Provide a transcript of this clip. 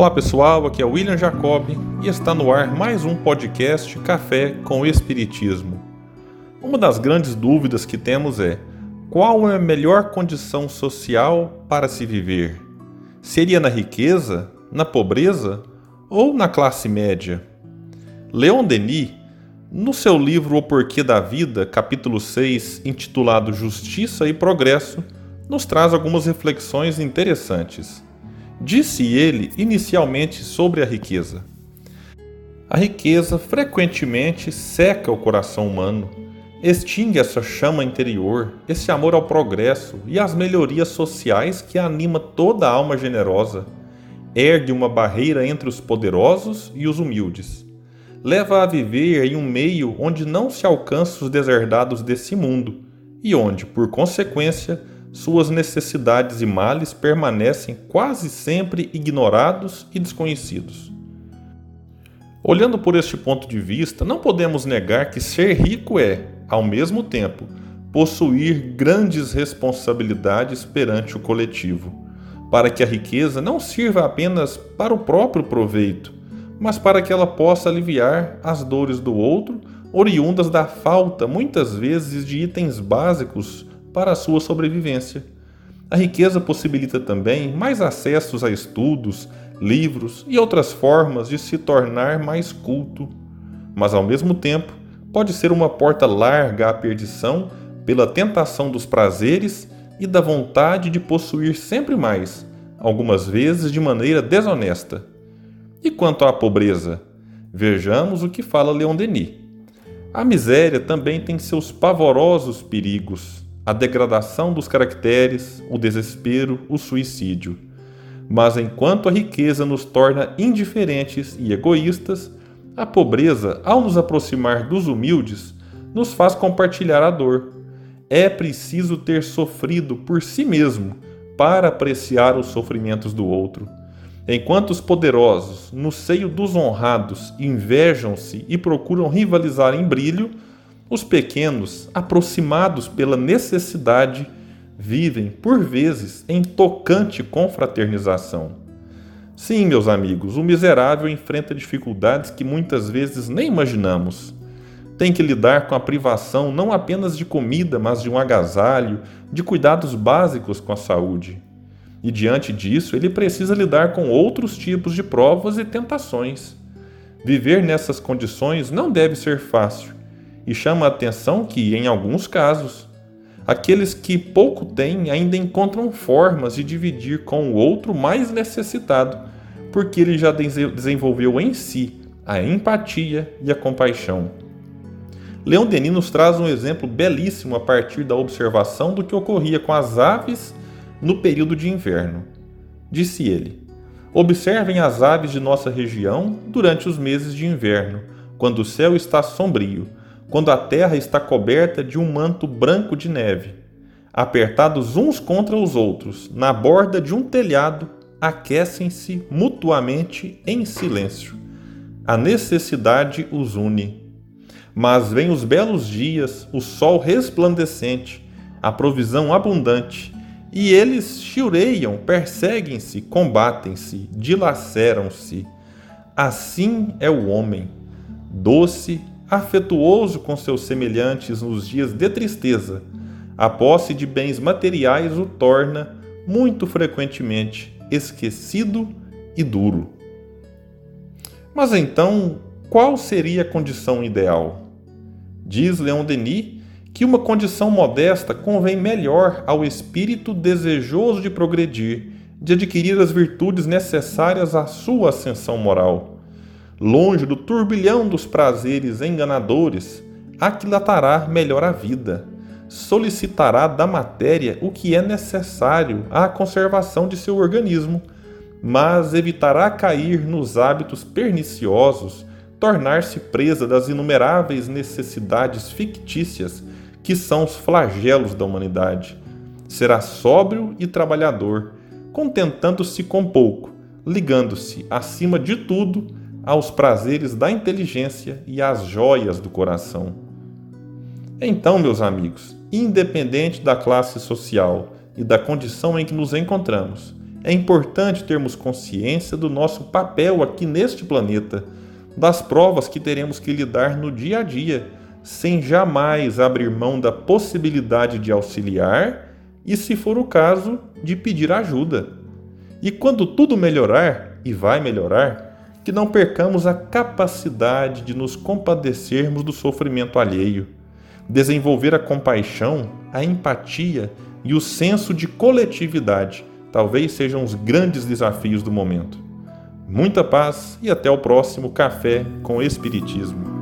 Olá pessoal, aqui é William Jacob e está no ar mais um podcast Café com Espiritismo. Uma das grandes dúvidas que temos é: qual é a melhor condição social para se viver? Seria na riqueza, na pobreza ou na classe média? Leon Denis, no seu livro O Porquê da Vida, capítulo 6, intitulado Justiça e Progresso, nos traz algumas reflexões interessantes. Disse ele inicialmente sobre a riqueza. A riqueza frequentemente seca o coração humano, extingue essa chama interior, esse amor ao progresso e às melhorias sociais que anima toda a alma generosa, ergue uma barreira entre os poderosos e os humildes, leva a viver em um meio onde não se alcança os deserdados desse mundo e onde, por consequência, suas necessidades e males permanecem quase sempre ignorados e desconhecidos. Olhando por este ponto de vista, não podemos negar que ser rico é, ao mesmo tempo, possuir grandes responsabilidades perante o coletivo, para que a riqueza não sirva apenas para o próprio proveito, mas para que ela possa aliviar as dores do outro, oriundas da falta, muitas vezes, de itens básicos para a sua sobrevivência. A riqueza possibilita também mais acessos a estudos, livros e outras formas de se tornar mais culto, mas ao mesmo tempo pode ser uma porta larga à perdição pela tentação dos prazeres e da vontade de possuir sempre mais, algumas vezes de maneira desonesta. E quanto à pobreza? Vejamos o que fala Leon Denis. A miséria também tem seus pavorosos perigos a degradação dos caracteres, o desespero, o suicídio. Mas enquanto a riqueza nos torna indiferentes e egoístas, a pobreza, ao nos aproximar dos humildes, nos faz compartilhar a dor. É preciso ter sofrido por si mesmo para apreciar os sofrimentos do outro. Enquanto os poderosos, no seio dos honrados, invejam-se e procuram rivalizar em brilho, os pequenos, aproximados pela necessidade, vivem, por vezes, em tocante confraternização. Sim, meus amigos, o miserável enfrenta dificuldades que muitas vezes nem imaginamos. Tem que lidar com a privação não apenas de comida, mas de um agasalho, de cuidados básicos com a saúde. E diante disso, ele precisa lidar com outros tipos de provas e tentações. Viver nessas condições não deve ser fácil e chama a atenção que, em alguns casos, aqueles que pouco têm ainda encontram formas de dividir com o outro mais necessitado, porque ele já desenvolveu em si a empatia e a compaixão. Leão Denis nos traz um exemplo belíssimo a partir da observação do que ocorria com as aves no período de inverno. Disse ele: Observem as aves de nossa região durante os meses de inverno, quando o céu está sombrio quando a terra está coberta de um manto branco de neve. Apertados uns contra os outros, na borda de um telhado, aquecem-se mutuamente em silêncio. A necessidade os une. Mas vêm os belos dias, o sol resplandecente, a provisão abundante, e eles chiureiam, perseguem-se, combatem-se, dilaceram-se. Assim é o homem, doce afetuoso com seus semelhantes nos dias de tristeza, a posse de bens materiais o torna, muito frequentemente, esquecido e duro. Mas então, qual seria a condição ideal? Diz Leon Denis que uma condição modesta convém melhor ao espírito desejoso de progredir, de adquirir as virtudes necessárias à sua ascensão moral longe do turbilhão dos prazeres enganadores, aquilatará melhor a vida, solicitará da matéria o que é necessário à conservação de seu organismo, mas evitará cair nos hábitos perniciosos, tornar-se presa das inumeráveis necessidades fictícias que são os flagelos da humanidade. Será sóbrio e trabalhador, contentando-se com pouco, ligando-se, acima de tudo, aos prazeres da inteligência e às joias do coração. Então, meus amigos, independente da classe social e da condição em que nos encontramos, é importante termos consciência do nosso papel aqui neste planeta, das provas que teremos que lidar no dia a dia, sem jamais abrir mão da possibilidade de auxiliar e, se for o caso, de pedir ajuda. E quando tudo melhorar, e vai melhorar, que não percamos a capacidade de nos compadecermos do sofrimento alheio, desenvolver a compaixão, a empatia e o senso de coletividade talvez sejam os grandes desafios do momento. Muita paz e até o próximo Café com Espiritismo.